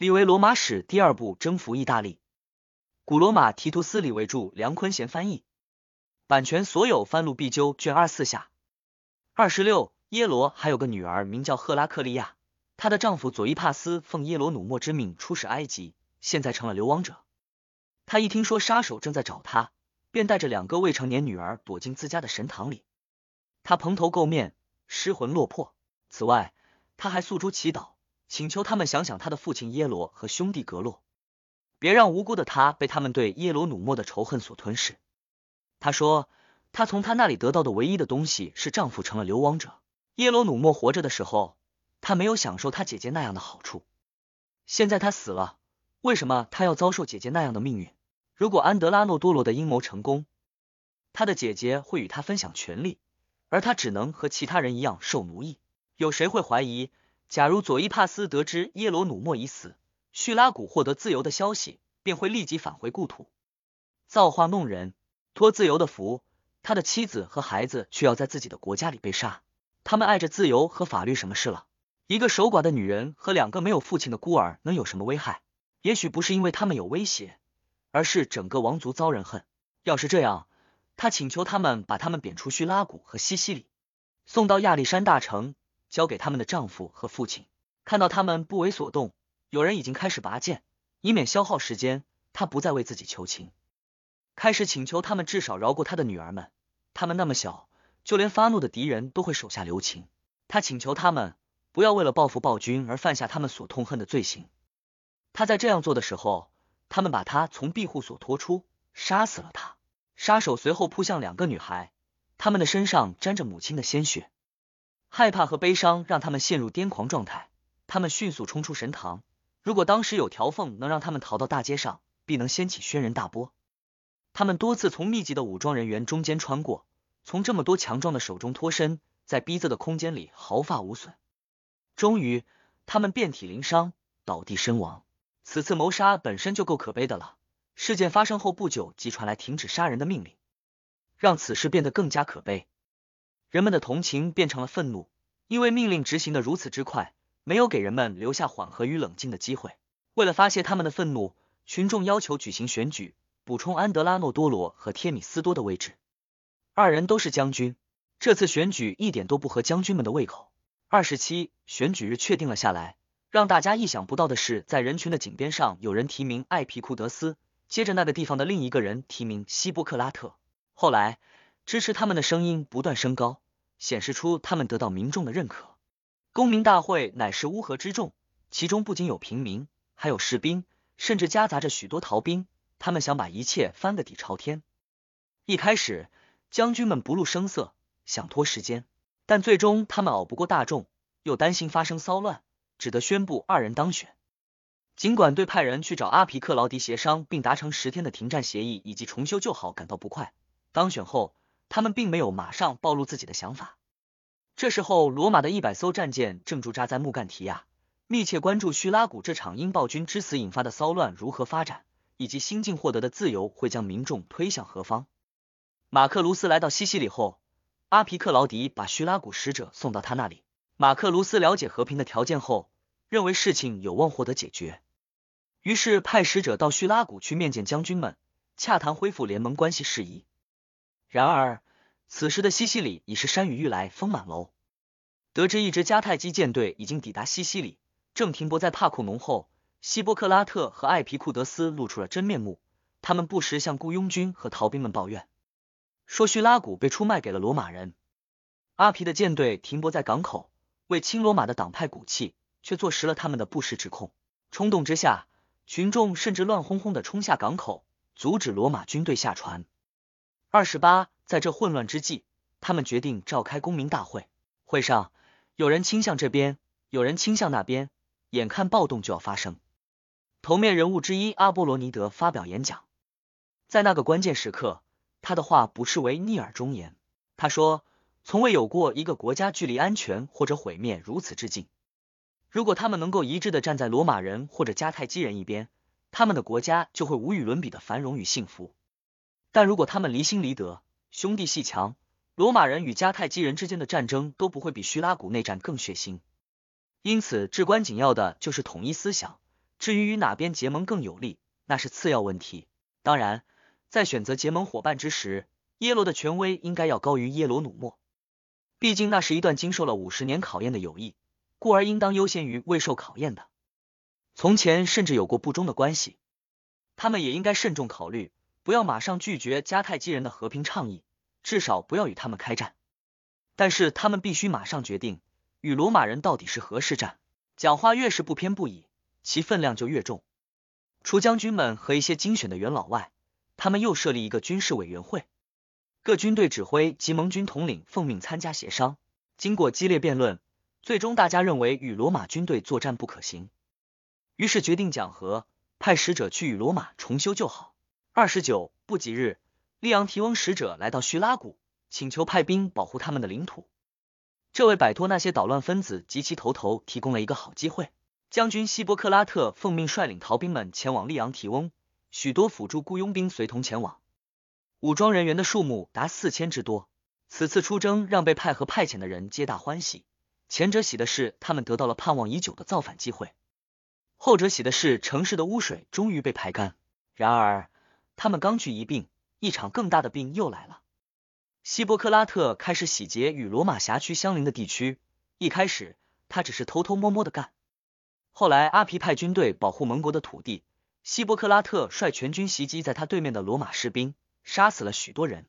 立为罗马史第二部征服意大利。古罗马提图斯李维著，梁坤贤翻译。版权所有，翻录必究。卷二四下。二十六，耶罗还有个女儿，名叫赫拉克利亚。她的丈夫佐伊帕斯奉耶罗努莫之命出使埃及，现在成了流亡者。他一听说杀手正在找他，便带着两个未成年女儿躲进自家的神堂里。他蓬头垢面，失魂落魄。此外，他还诉诸祈祷。请求他们想想他的父亲耶罗和兄弟格洛，别让无辜的他被他们对耶罗努莫的仇恨所吞噬。他说，他从他那里得到的唯一的东西是丈夫成了流亡者。耶罗努莫活着的时候，他没有享受他姐姐那样的好处。现在他死了，为什么他要遭受姐姐那样的命运？如果安德拉诺多罗的阴谋成功，他的姐姐会与他分享权利，而他只能和其他人一样受奴役。有谁会怀疑？假如佐伊帕斯得知耶罗努莫已死，叙拉古获得自由的消息，便会立即返回故土，造化弄人，托自由的福，他的妻子和孩子却要在自己的国家里被杀。他们爱着自由和法律，什么事了？一个守寡的女人和两个没有父亲的孤儿能有什么危害？也许不是因为他们有威胁，而是整个王族遭人恨。要是这样，他请求他们把他们贬出叙拉古和西西里，送到亚历山大城。交给他们的丈夫和父亲，看到他们不为所动，有人已经开始拔剑，以免消耗时间。他不再为自己求情，开始请求他们至少饶过他的女儿们。他们那么小，就连发怒的敌人都会手下留情。他请求他们不要为了报复暴君而犯下他们所痛恨的罪行。他在这样做的时候，他们把他从庇护所拖出，杀死了他。杀手随后扑向两个女孩，他们的身上沾着母亲的鲜血。害怕和悲伤让他们陷入癫狂状态，他们迅速冲出神堂。如果当时有条缝能让他们逃到大街上，必能掀起轩然大波。他们多次从密集的武装人员中间穿过，从这么多强壮的手中脱身，在逼仄的空间里毫发无损。终于，他们遍体鳞伤，倒地身亡。此次谋杀本身就够可悲的了，事件发生后不久即传来停止杀人的命令，让此事变得更加可悲。人们的同情变成了愤怒，因为命令执行的如此之快，没有给人们留下缓和与冷静的机会。为了发泄他们的愤怒，群众要求举行选举，补充安德拉诺多罗和天米斯多的位置。二人都是将军，这次选举一点都不合将军们的胃口。二十七，选举日确定了下来。让大家意想不到的是，在人群的井边上，有人提名艾皮库德斯，接着那个地方的另一个人提名希波克拉特。后来。支持他们的声音不断升高，显示出他们得到民众的认可。公民大会乃是乌合之众，其中不仅有平民，还有士兵，甚至夹杂着许多逃兵。他们想把一切翻个底朝天。一开始，将军们不露声色，想拖时间，但最终他们熬不过大众，又担心发生骚乱，只得宣布二人当选。尽管对派人去找阿皮克劳迪协商并达成十天的停战协议以及重修旧好感到不快，当选后。他们并没有马上暴露自己的想法。这时候，罗马的一百艘战舰正驻扎在穆干提亚，密切关注叙拉古这场因暴君之死引发的骚乱如何发展，以及新近获得的自由会将民众推向何方。马克卢斯来到西西里后，阿皮克劳迪把叙拉古使者送到他那里。马克卢斯了解和平的条件后，认为事情有望获得解决，于是派使者到叙拉古去面见将军们，洽谈恢复联盟关系事宜。然而，此时的西西里已是山雨欲来风满楼。得知一支迦太基舰队已经抵达西西里，正停泊在帕库农后，希波克拉特和艾皮库德斯露出了真面目。他们不时向雇佣军和逃兵们抱怨，说叙拉古被出卖给了罗马人。阿皮的舰队停泊在港口，为亲罗马的党派鼓气，却坐实了他们的不实指控。冲动之下，群众甚至乱哄哄的冲下港口，阻止罗马军队下船。二十八，在这混乱之际，他们决定召开公民大会。会上，有人倾向这边，有人倾向那边，眼看暴动就要发生。头面人物之一阿波罗尼德发表演讲，在那个关键时刻，他的话不失为逆耳忠言。他说：“从未有过一个国家距离安全或者毁灭如此之近。如果他们能够一致的站在罗马人或者迦太基人一边，他们的国家就会无与伦比的繁荣与幸福。”但如果他们离心离德，兄弟戏强，罗马人与迦太基人之间的战争都不会比叙拉古内战更血腥。因此，至关紧要的就是统一思想，至于与哪边结盟更有利，那是次要问题。当然，在选择结盟伙伴之时，耶罗的权威应该要高于耶罗努莫，毕竟那是一段经受了五十年考验的友谊，故而应当优先于未受考验的。从前甚至有过不忠的关系，他们也应该慎重考虑，不要马上拒绝迦太基人的和平倡议，至少不要与他们开战。但是他们必须马上决定，与罗马人到底是何时战。讲话越是不偏不倚。其分量就越重。除将军们和一些精选的元老外，他们又设立一个军事委员会，各军队指挥及盟军统领奉命参加协商。经过激烈辩论，最终大家认为与罗马军队作战不可行，于是决定讲和，派使者去与罗马重修旧好。二十九不几日，利昂提翁使者来到叙拉古，请求派兵保护他们的领土。这为摆脱那些捣乱分子及其头头提供了一个好机会。将军希波克拉特奉命率领逃兵们前往利昂提翁，许多辅助雇佣兵随同前往，武装人员的数目达四千之多。此次出征让被派和派遣的人皆大欢喜，前者喜的是他们得到了盼望已久的造反机会，后者喜的是城市的污水终于被排干。然而，他们刚去一病，一场更大的病又来了。希波克拉特开始洗劫与罗马辖区相邻的地区，一开始他只是偷偷摸摸的干。后来，阿皮派军队保护盟国的土地，希波克拉特率全军袭击在他对面的罗马士兵，杀死了许多人。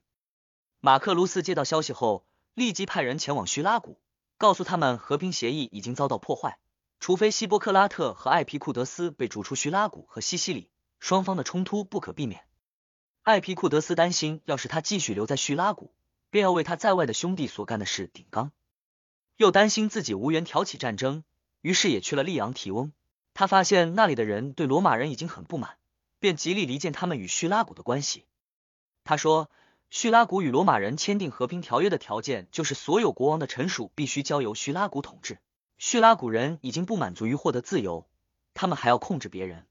马克卢斯接到消息后，立即派人前往叙拉古，告诉他们和平协议已经遭到破坏，除非希波克拉特和艾皮库德斯被逐出叙拉古和西西里，双方的冲突不可避免。艾皮库德斯担心，要是他继续留在叙拉古，便要为他在外的兄弟所干的事顶缸，又担心自己无缘挑起战争。于是也去了利昂提翁，他发现那里的人对罗马人已经很不满，便极力离间他们与叙拉古的关系。他说，叙拉古与罗马人签订和平条约的条件就是所有国王的臣属必须交由叙拉古统治。叙拉古人已经不满足于获得自由，他们还要控制别人。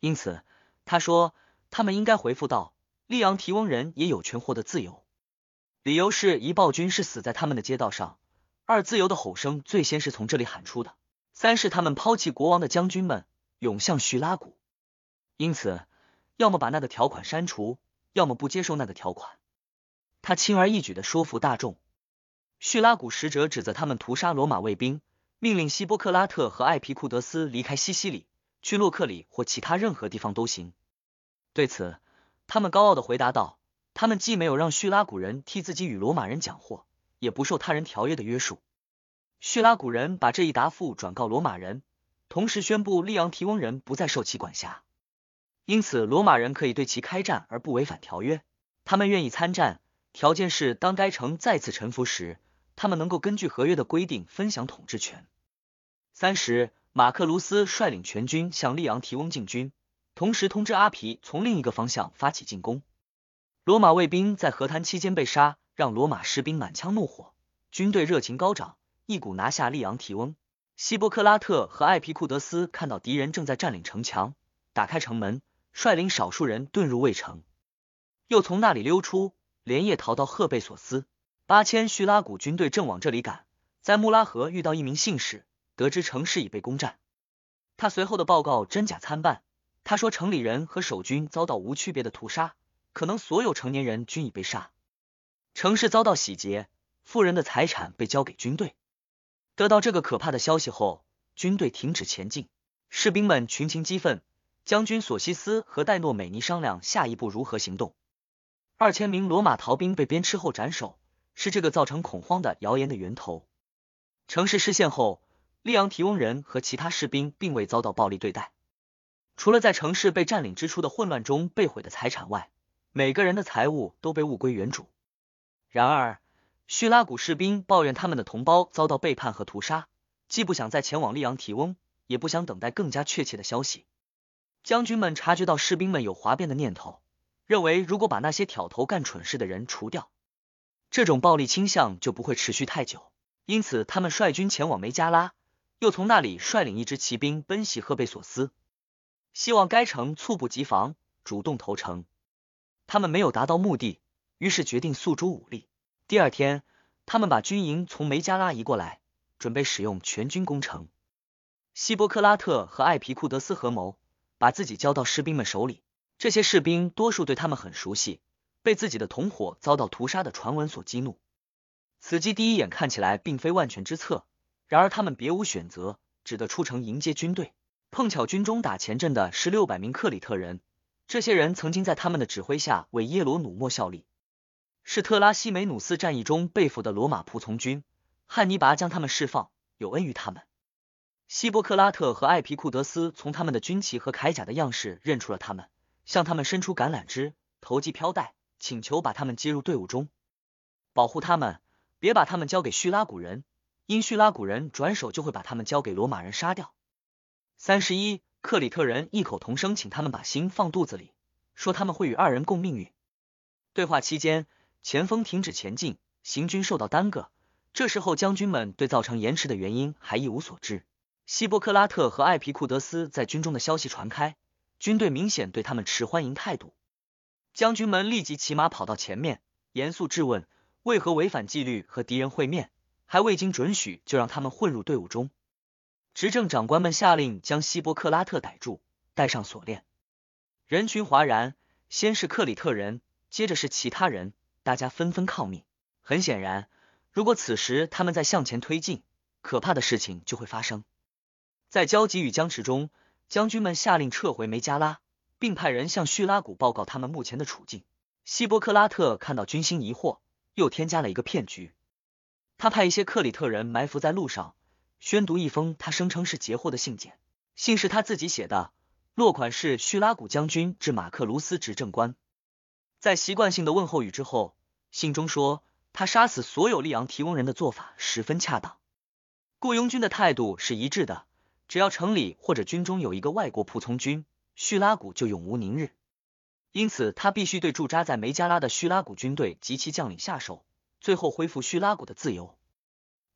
因此，他说他们应该回复道，利昂提翁人也有权获得自由，理由是一暴君是死在他们的街道上，二自由的吼声最先是从这里喊出的。三是他们抛弃国王的将军们，涌向叙拉古，因此要么把那个条款删除，要么不接受那个条款。他轻而易举的说服大众。叙拉古使者指责他们屠杀罗马卫兵，命令希波克拉特和艾皮库德斯离开西西里，去洛克里或其他任何地方都行。对此，他们高傲的回答道：他们既没有让叙拉古人替自己与罗马人讲和，也不受他人条约的约束。叙拉古人把这一答复转告罗马人，同时宣布利昂提翁人不再受其管辖，因此罗马人可以对其开战而不违反条约。他们愿意参战，条件是当该城再次臣服时，他们能够根据合约的规定分享统治权。三十，马克卢斯率领全军向利昂提翁进军，同时通知阿皮从另一个方向发起进攻。罗马卫兵在和谈期间被杀，让罗马士兵满腔怒火，军队热情高涨。一股拿下利昂提翁，希波克拉特和艾皮库德斯看到敌人正在占领城墙，打开城门，率领少数人遁入卫城，又从那里溜出，连夜逃到赫贝索斯。八千叙拉古军队正往这里赶，在穆拉河遇到一名信使，得知城市已被攻占。他随后的报告真假参半，他说城里人和守军遭到无区别的屠杀，可能所有成年人均已被杀，城市遭到洗劫，富人的财产被交给军队。得到这个可怕的消息后，军队停止前进，士兵们群情激愤。将军索西斯和戴诺美尼商量下一步如何行动。二千名罗马逃兵被鞭笞后斩首，是这个造成恐慌的谣言的源头。城市失陷后，利昂提翁人和其他士兵并未遭到暴力对待，除了在城市被占领之初的混乱中被毁的财产外，每个人的财物都被物归原主。然而。叙拉古士兵抱怨他们的同胞遭到背叛和屠杀，既不想再前往利昂提翁，也不想等待更加确切的消息。将军们察觉到士兵们有哗变的念头，认为如果把那些挑头干蠢事的人除掉，这种暴力倾向就不会持续太久。因此，他们率军前往梅加拉，又从那里率领一支骑兵奔袭赫贝索斯，希望该城猝不及防，主动投诚。他们没有达到目的，于是决定诉诸武力。第二天，他们把军营从梅加拉移过来，准备使用全军攻城。希波克拉特和艾皮库德斯合谋，把自己交到士兵们手里。这些士兵多数对他们很熟悉，被自己的同伙遭到屠杀的传闻所激怒。此计第一眼看起来并非万全之策，然而他们别无选择，只得出城迎接军队。碰巧军中打前阵的是六百名克里特人，这些人曾经在他们的指挥下为耶罗努莫效力，是特拉西梅努斯战役中被俘的罗马仆从军。汉尼拔将他们释放，有恩于他们。希波克拉特和艾皮库德斯从他们的军旗和铠甲的样式认出了他们，向他们伸出橄榄枝，投寄飘带，请求把他们接入队伍中，保护他们。别把他们交给叙拉古人，因叙拉古人转手就会把他们交给罗马人杀掉。三十一，克里特人异口同声请他们把心放肚子里，说他们会与二人共命运。对话期间，前锋停止前进，行军受到耽搁。这时候，将军们对造成延迟的原因还一无所知。希波克拉特和艾皮库德斯在军中的消息传开，军队明显对他们持欢迎态度。将军们立即骑马跑到前面，严肃质问。为何违反纪律和敌人会面，还未经准许就让他们混入队伍中？执政长官们下令将希波克拉特逮住，戴上锁链。人群哗然，先是克里特人，接着是其他人，大家纷纷抗命。很显然，如果此时他们再向前推进，可怕的事情就会发生。在焦急与僵持中，将军们下令撤回梅加拉，并派人向叙拉古报告他们目前的处境。希波克拉特看到军心疑惑。又添加了一个骗局，他派一些克里特人埋伏在路上，宣读一封他声称是截获的信件。信是他自己写的，落款是叙拉古将军致马克卢斯执政官。在习惯性的问候语之后，信中说他杀死所有利昂提翁人的做法十分恰当。雇佣军的态度是一致的，只要城里或者军中有一个外国仆从军，叙拉古就永无宁日。因此，他必须对驻扎在梅加拉的叙拉古军队及其将领下手，最后恢复叙拉古的自由。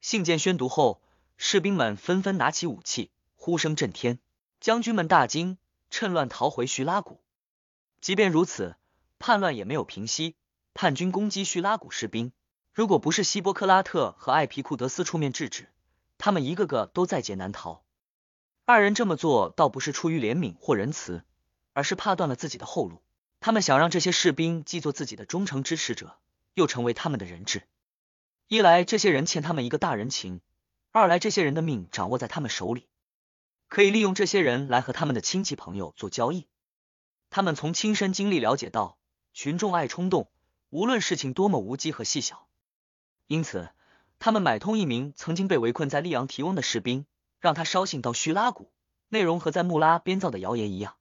信件宣读后，士兵们纷纷拿起武器，呼声震天。将军们大惊，趁乱逃回叙拉古。即便如此，叛乱也没有平息。叛军攻击叙拉古士兵，如果不是希波克拉特和艾皮库德斯出面制止，他们一个个都在劫难逃。二人这么做，倒不是出于怜悯或仁慈，而是怕断了自己的后路。他们想让这些士兵既做自己的忠诚支持者，又成为他们的人质。一来，这些人欠他们一个大人情；二来，这些人的命掌握在他们手里，可以利用这些人来和他们的亲戚朋友做交易。他们从亲身经历了解到，群众爱冲动，无论事情多么无稽和细小。因此，他们买通一名曾经被围困在利昂提翁的士兵，让他捎信到叙拉古，内容和在穆拉编造的谣言一样，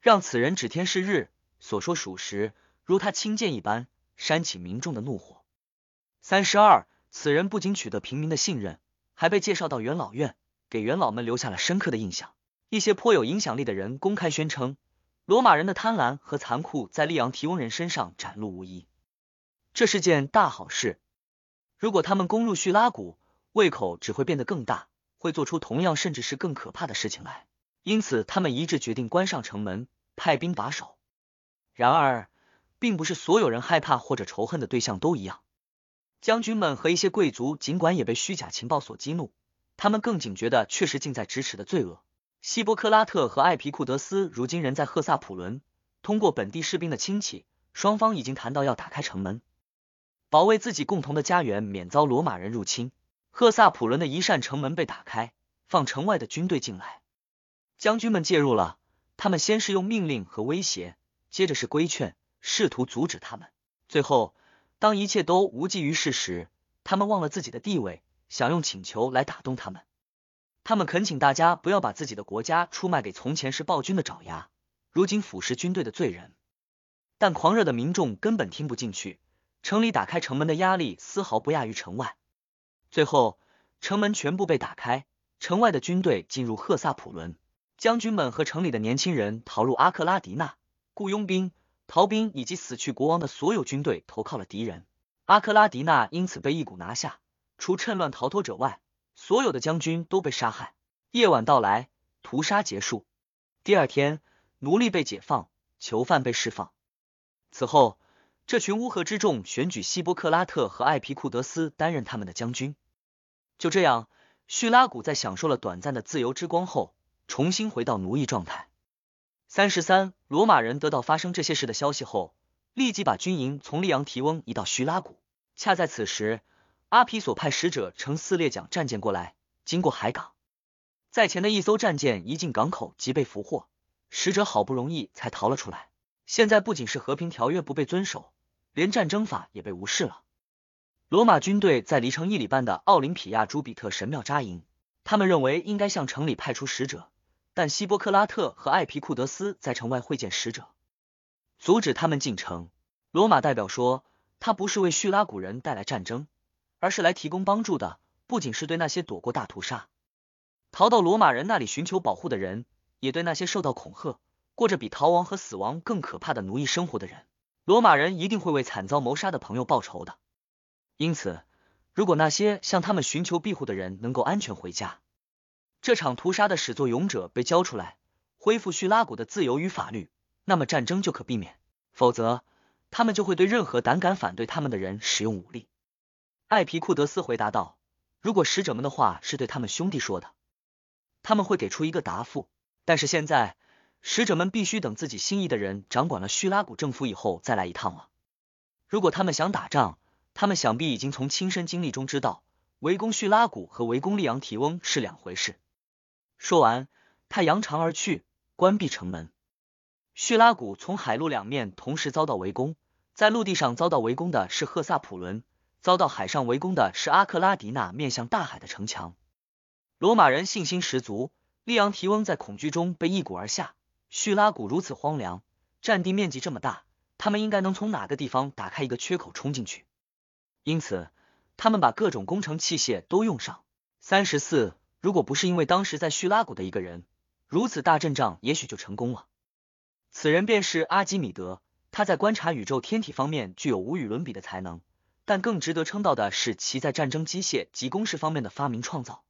让此人指天誓日。所说属实，如他亲见一般，煽起民众的怒火。三十二，此人不仅取得平民的信任，还被介绍到元老院，给元老们留下了深刻的印象。一些颇有影响力的人公开宣称，罗马人的贪婪和残酷在利昂提翁人身上展露无遗。这是件大好事。如果他们攻入叙拉古，胃口只会变得更大，会做出同样甚至是更可怕的事情来。因此，他们一致决定关上城门，派兵把守。然而，并不是所有人害怕或者仇恨的对象都一样。将军们和一些贵族尽管也被虚假情报所激怒，他们更警觉的却是近在咫尺的罪恶。希波克拉特和艾皮库德斯如今人在赫萨普伦，通过本地士兵的亲戚，双方已经谈到要打开城门，保卫自己共同的家园免遭罗马人入侵。赫萨普伦的一扇城门被打开，放城外的军队进来。将军们介入了，他们先是用命令和威胁。接着是规劝，试图阻止他们。最后，当一切都无济于事时，他们忘了自己的地位，想用请求来打动他们。他们恳请大家不要把自己的国家出卖给从前是暴君的爪牙，如今腐蚀军队的罪人。但狂热的民众根本听不进去。城里打开城门的压力丝毫不亚于城外。最后，城门全部被打开，城外的军队进入赫萨普伦，将军们和城里的年轻人逃入阿克拉迪纳。雇佣兵、逃兵以及死去国王的所有军队投靠了敌人，阿克拉迪纳因此被一鼓拿下。除趁乱逃脱者外，所有的将军都被杀害。夜晚到来，屠杀结束。第二天，奴隶被解放，囚犯被释放。此后，这群乌合之众选举希波克拉特和艾皮库德斯担任他们的将军。就这样，叙拉古在享受了短暂的自由之光后，重新回到奴役状态。三十三，罗马人得到发生这些事的消息后，立即把军营从利昂提翁移到叙拉古。恰在此时，阿皮所派使者乘四列桨战舰过来，经过海港，在前的一艘战舰一进港口即被俘获，使者好不容易才逃了出来。现在不仅是和平条约不被遵守，连战争法也被无视了。罗马军队在离城一里半的奥林匹亚朱比特神庙扎营，他们认为应该向城里派出使者，但希波克拉特和艾皮库德斯在城外会见使者，阻止他们进城。罗马代表说，他不是为叙拉古人带来战争，而是来提供帮助的。不仅是对那些躲过大屠杀、逃到罗马人那里寻求保护的人，也对那些受到恐吓、过着比逃亡和死亡更可怕的奴役生活的人。罗马人一定会为惨遭谋杀的朋友报仇的。因此，如果那些向他们寻求庇护的人能够安全回家，这场屠杀的始作俑者被交出来，恢复叙拉古的自由与法律，那么战争就可避免。否则，他们就会对任何胆敢反对他们的人使用武力。艾皮库德斯回答道：“如果使者们的话是对他们兄弟说的，他们会给出一个答复。但是现在，使者们必须等自己心仪的人掌管了叙拉古政府以后再来一趟了。如果他们想打仗，他们想必已经从亲身经历中知道，围攻叙拉古和围攻利昂提翁是两回事。说完，他扬长而去，关闭城门。叙拉古从海陆两面同时遭到围攻，在陆地上遭到围攻的是赫萨普伦，遭到海上围攻的是阿克拉迪纳面向大海的城墙。罗马人信心十足，利昂提翁在恐惧中被一鼓而下。叙拉古如此荒凉，占地面积这么大，他们应该能从哪个地方打开一个缺口冲进去？因此，他们把各种工程器械都用上。三十四，如果不是因为当时在叙拉古的一个人，如此大阵仗也许就成功了。此人便是阿基米德，他在观察宇宙天体方面具有无与伦比的才能，但更值得称道的是其在战争机械及工事方面的发明创造。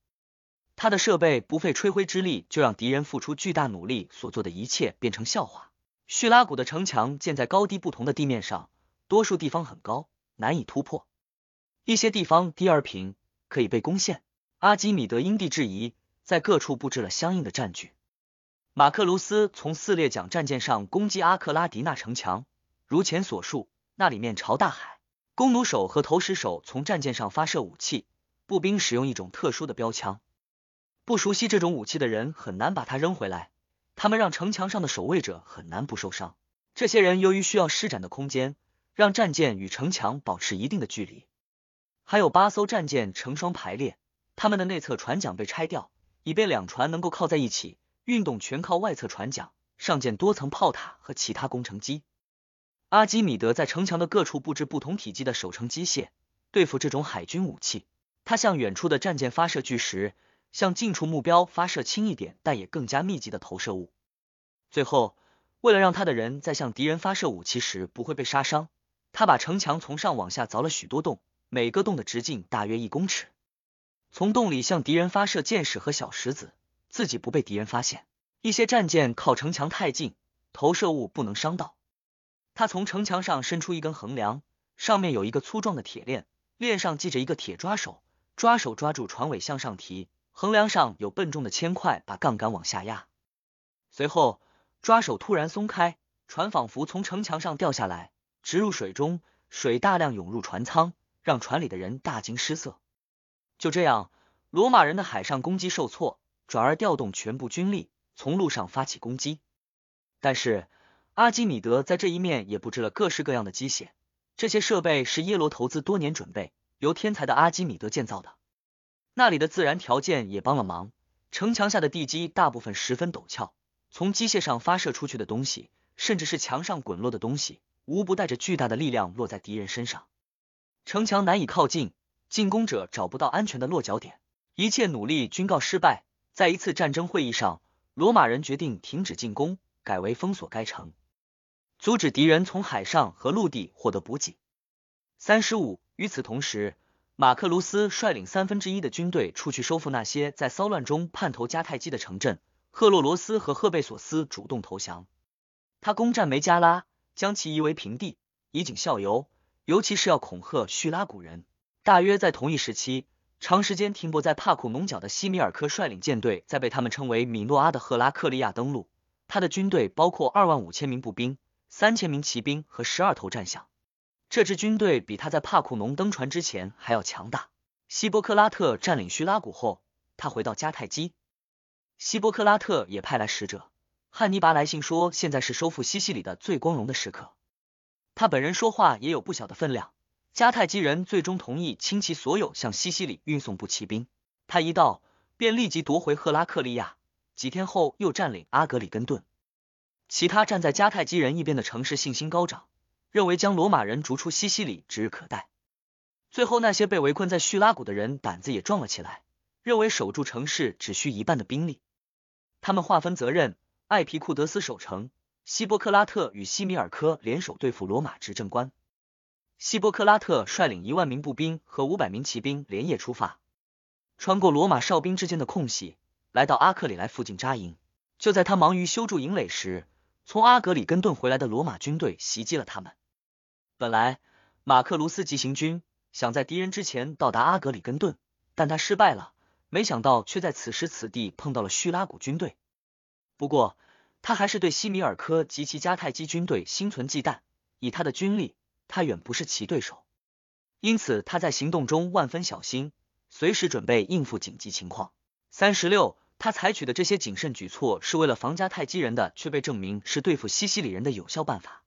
他的设备不费吹灰之力就让敌人付出巨大努力所做的一切变成笑话。叙拉古的城墙建在高低不同的地面上，多数地方很高，难以突破。一些地方低而平，可以被攻陷。阿基米德因地制宜，在各处布置了相应的战局。马克卢斯从四列桨战舰上攻击阿克拉迪纳城墙，如前所述，那里面朝大海。弓弩手和投石手从战舰上发射武器，步兵使用一种特殊的标枪。不熟悉这种武器的人很难把它扔回来，他们让城墙上的守卫者很难不受伤。这些人由于需要施展的空间，让战舰与城墙保持一定的距离。还有八艘战舰成双排列，他们的内侧船桨被拆掉，以便两船能够靠在一起，运动全靠外侧船桨。上建多层炮塔和其他工程机。阿基米德在城墙的各处布置不同体积的守城机械，对付这种海军武器。他向远处的战舰发射巨石，向近处目标发射轻一点但也更加密集的投射物。最后，为了让他的人在向敌人发射武器时不会被杀伤，他把城墙从上往下凿了许多洞。每个洞的直径大约一公尺，从洞里向敌人发射箭矢和小石子，自己不被敌人发现。一些战舰靠城墙太近，投射物不能伤到。他从城墙上伸出一根横梁，上面有一个粗壮的铁链，链上系着一个铁抓手，抓手抓住船尾向上提，横梁上有笨重的铅块把杠杆往下压。随后，抓手突然松开，船仿佛从城墙上掉下来，直入水中，水大量涌入船舱。让船里的人大惊失色。就这样，罗马人的海上攻击受挫，转而调动全部军力从陆上发起攻击。但是阿基米德在这一面也布置了各式各样的机械，这些设备是耶罗投资多年准备，由天才的阿基米德建造的。那里的自然条件也帮了忙，城墙下的地基大部分十分陡峭，从机械上发射出去的东西，甚至是墙上滚落的东西，无不带着巨大的力量落在敌人身上。城墙难以靠近，进攻者找不到安全的落脚点，一切努力均告失败。在一次战争会议上，罗马人决定停止进攻，改为封锁该城，阻止敌人从海上和陆地获得补给。三十五。与此同时，马克卢斯率领三分之一的军队出去收复那些在骚乱中叛投迦太基的城镇。赫洛罗斯和赫贝索斯主动投降，他攻占梅加拉，将其夷为平地，以儆效尤。尤其是要恐吓叙拉古人。大约在同一时期，长时间停泊在帕库农角的西米尔科率领舰队，在被他们称为米诺阿的赫拉克利亚登陆。他的军队包括二万五千名步兵、三千名骑兵和十二头战象。这支军队比他在帕库农登船之前还要强大。希波克拉特占领叙拉古后，他回到迦太基。希波克拉特也派来使者，汉尼拔来信说，现在是收复西西里的最光荣的时刻。他本人说话也有不小的分量。迦太基人最终同意倾其所有向西西里运送步骑兵。他一到，便立即夺回赫拉克利亚，几天后又占领阿格里根顿。其他站在迦太基人一边的城市信心高涨。认为将罗马人逐出西西里指日可待。最后，那些被围困在叙拉古的人胆子也壮了起来，认为守住城市只需一半的兵力。他们划分责任：艾皮库德斯守城，希波克拉特与西米尔科联手对付罗马执政官。希波克拉特率领一万名步兵和五百名骑兵连夜出发，穿过罗马哨兵之间的空隙，来到阿克里莱附近扎营。就在他忙于修筑营垒时，从阿格里根顿回来的罗马军队袭击了他们。本来马克卢斯急行军想在敌人之前到达阿格里根顿，但他失败了。没想到却在此时此地碰到了叙拉古军队。不过他还是对西米尔科及其迦太基军队心存忌惮，以他的军力，他远不是其对手。因此他在行动中万分小心，随时准备应付紧急情况。三十六，他采取的这些谨慎举措是为了防迦太基人的，却被证明是对付西西里人的有效办法。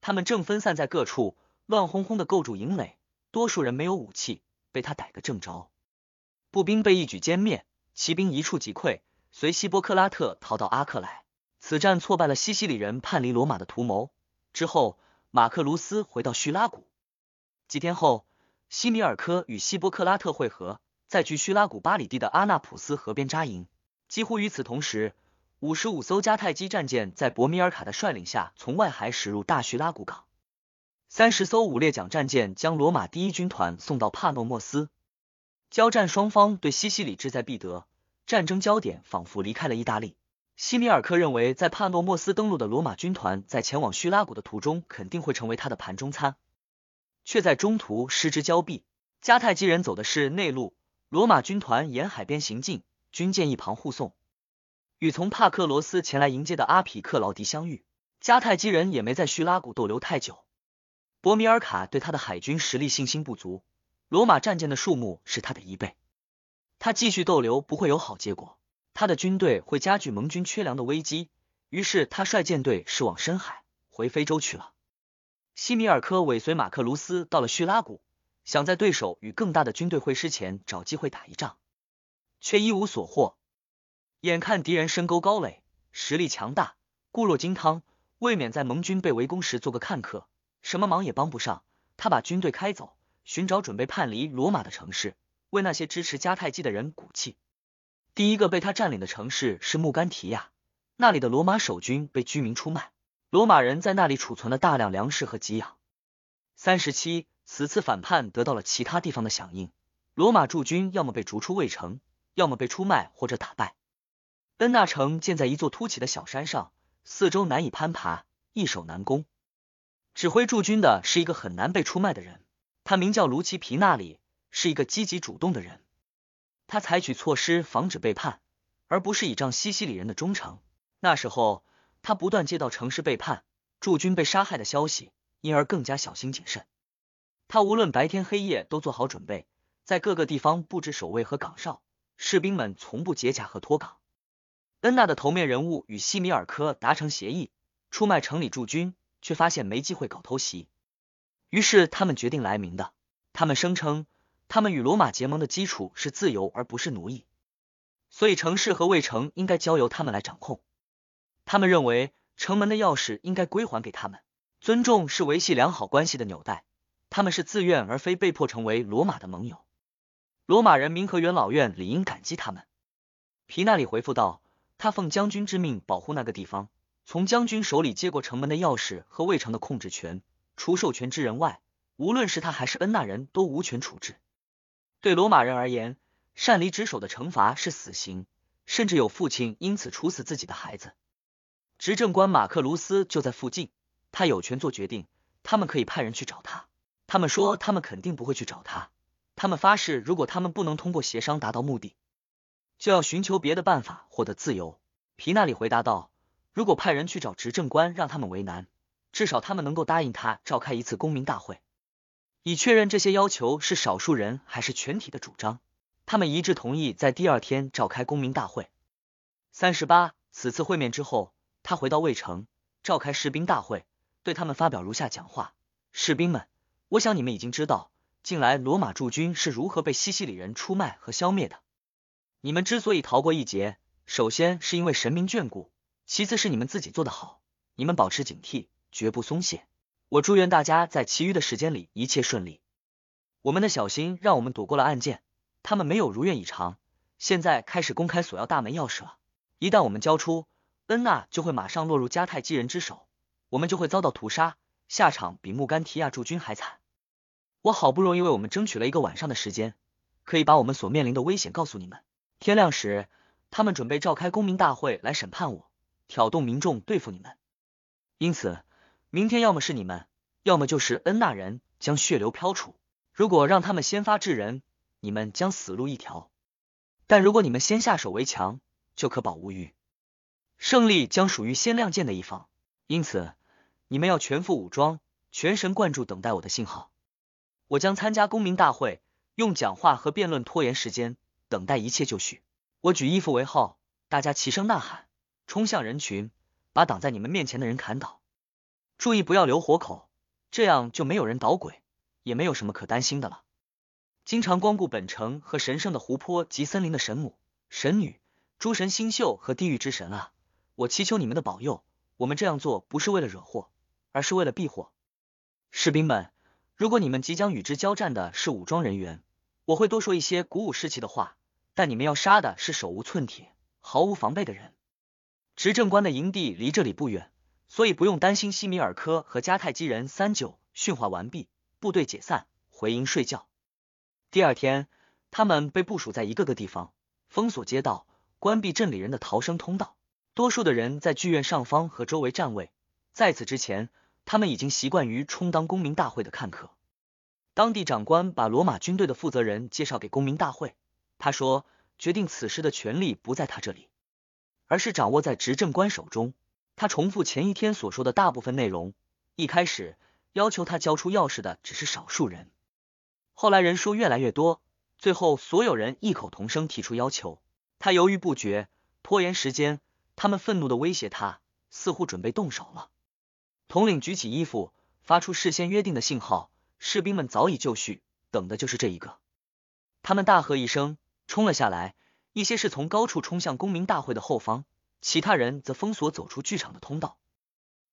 他们正分散在各处，乱哄哄的构筑营垒，多数人没有武器，被他逮个正着。步兵被一举歼灭，骑兵一触即溃，随希波克拉特逃到阿克莱。此战挫败了西西里人叛离罗马的图谋。之后，马克卢斯回到叙拉古。几天后，西米尔科与希波克拉特会合，在距叙拉古八里地的阿纳普斯河边扎营。几乎与此同时。五十五艘迦太基战舰在博米尔卡的率领下从外海驶入大叙拉古港，三十艘五列桨战舰将罗马第一军团送到帕诺莫斯。交战双方对西西里志在必得，战争焦点仿佛离开了意大利。西米尔克认为，在帕诺莫斯登陆的罗马军团在前往叙拉古的途中肯定会成为他的盘中餐，却在中途失之交臂。迦太基人走的是内陆，罗马军团沿海边行进，军舰一旁护送。与从帕克罗斯前来迎接的阿匹克劳迪相遇，迦太基人也没在叙拉古逗留太久。博米尔卡对他的海军实力信心不足，罗马战舰的数目是他的一倍，他继续逗留不会有好结果，他的军队会加剧盟军缺粮的危机。于是他率舰队驶往深海，回非洲去了。西米尔科尾随马克卢斯到了叙拉古，想在对手与更大的军队会师前找机会打一仗，却一无所获。眼看敌人深沟高垒，实力强大，固若金汤，未免在盟军被围攻时做个看客，什么忙也帮不上。他把军队开走，寻找准备叛离罗马的城市，为那些支持迦太基的人鼓气。第一个被他占领的城市是穆甘提亚，那里的罗马守军被居民出卖，罗马人在那里储存了大量粮食和给养。三十七，此次反叛得到了其他地方的响应，罗马驻军要么被逐出卫城，要么被出卖或者打败。恩纳城建在一座凸起的小山上，四周难以攀爬，易守难攻。指挥驻军的是一个很难被出卖的人，他名叫卢奇皮纳里，是一个积极主动的人。他采取措施防止背叛，而不是倚仗西西里人的忠诚。那时候，他不断接到城市背叛、驻军被杀害的消息，因而更加小心谨慎。他无论白天黑夜都做好准备，在各个地方布置守卫和岗哨，士兵们从不解甲和脱岗。恩纳的头面人物与西米尔科达成协议，出卖城里驻军，却发现没机会搞偷袭，于是他们决定来明的。他们声称，他们与罗马结盟的基础是自由而不是奴役，所以城市和卫城应该交由他们来掌控。他们认为城门的钥匙应该归还给他们。尊重是维系良好关系的纽带，他们是自愿而非被迫成为罗马的盟友。罗马人民和元老院理应感激他们。皮纳里回复道。他奉将军之命保护那个地方，从将军手里接过城门的钥匙和卫城的控制权。除授权之人外，无论是他还是恩纳人都无权处置。对罗马人而言，擅离职守的惩罚是死刑，甚至有父亲因此处死自己的孩子。执政官马克卢斯就在附近，他有权做决定。他们可以派人去找他。他们说他们肯定不会去找他。他们发誓，如果他们不能通过协商达到目的，就要寻求别的办法获得自由。皮纳里回答道：“如果派人去找执政官，让他们为难，至少他们能够答应他召开一次公民大会，以确认这些要求是少数人还是全体的主张。”他们一致同意在第二天召开公民大会。三十八，此次会面之后，他回到卫城，召开士兵大会，对他们发表如下讲话：士兵们，我想你们已经知道，近来罗马驻军是如何被西西里人出卖和消灭的。你们之所以逃过一劫，首先是因为神明眷顾，其次是你们自己做得好。你们保持警惕，绝不松懈。我祝愿大家在其余的时间里一切顺利。我们的小心让我们躲过了案件。他们没有如愿以偿，现在开始公开索要大门钥匙了。一旦我们交出，恩娜就会马上落入迦太基人之手，我们就会遭到屠杀，下场比穆甘提亚驻军还惨。我好不容易为我们争取了一个晚上的时间，可以把我们所面临的危险告诉你们。天亮时，他们准备召开公民大会来审判我，挑动民众对付你们。因此，明天要么是你们，要么就是恩纳人将血流飘出。如果让他们先发制人，你们将死路一条，但如果你们先下手为强，就可保无虞，胜利将属于先亮剑的一方。因此，你们要全副武装，全神贯注等待我的信号。我将参加公民大会，用讲话和辩论拖延时间，等待一切就绪。我举衣服为号，大家齐声呐喊，冲向人群，把挡在你们面前的人砍倒。注意不要留活口，这样就没有人捣鬼，也没有什么可担心的了。经常光顾本城和神圣的湖泊及森林的神母、神女、诸神星宿和地狱之神啊，我祈求你们的保佑。我们这样做不是为了惹祸，而是为了避祸。士兵们，如果你们即将与之交战的是武装人员，我会多说一些鼓舞士气的话，但你们要杀的是手无寸铁、毫无防备的人。执政官的营地离这里不远，所以不用担心西米尔科和迦太基人。三九训话完毕，部队解散，回营睡觉。第二天，他们被部署在一个个地方，封锁街道，关闭镇里人的逃生通道。多数的人在剧院上方和周围站位。在此之前，他们已经习惯于充当公民大会的看客。当地长官把罗马军队的负责人介绍给公民大会。他说，决定此事的权利不在他这里，而是掌握在执政官手中。他重复前一天所说的大部分内容。一开始，要求他交出钥匙的只是少数人。后来人数越来越多，最后所有人异口同声提出要求。他犹豫不决，拖延时间。他们愤怒的威胁他，似乎准备动手了。统领举起衣服，发出事先约定的信号。士兵们早已就绪，等的就是这一个。他们大喝一声，冲了下来。一些是从高处冲向公民大会的后方，其他人则封锁走出剧场的通道。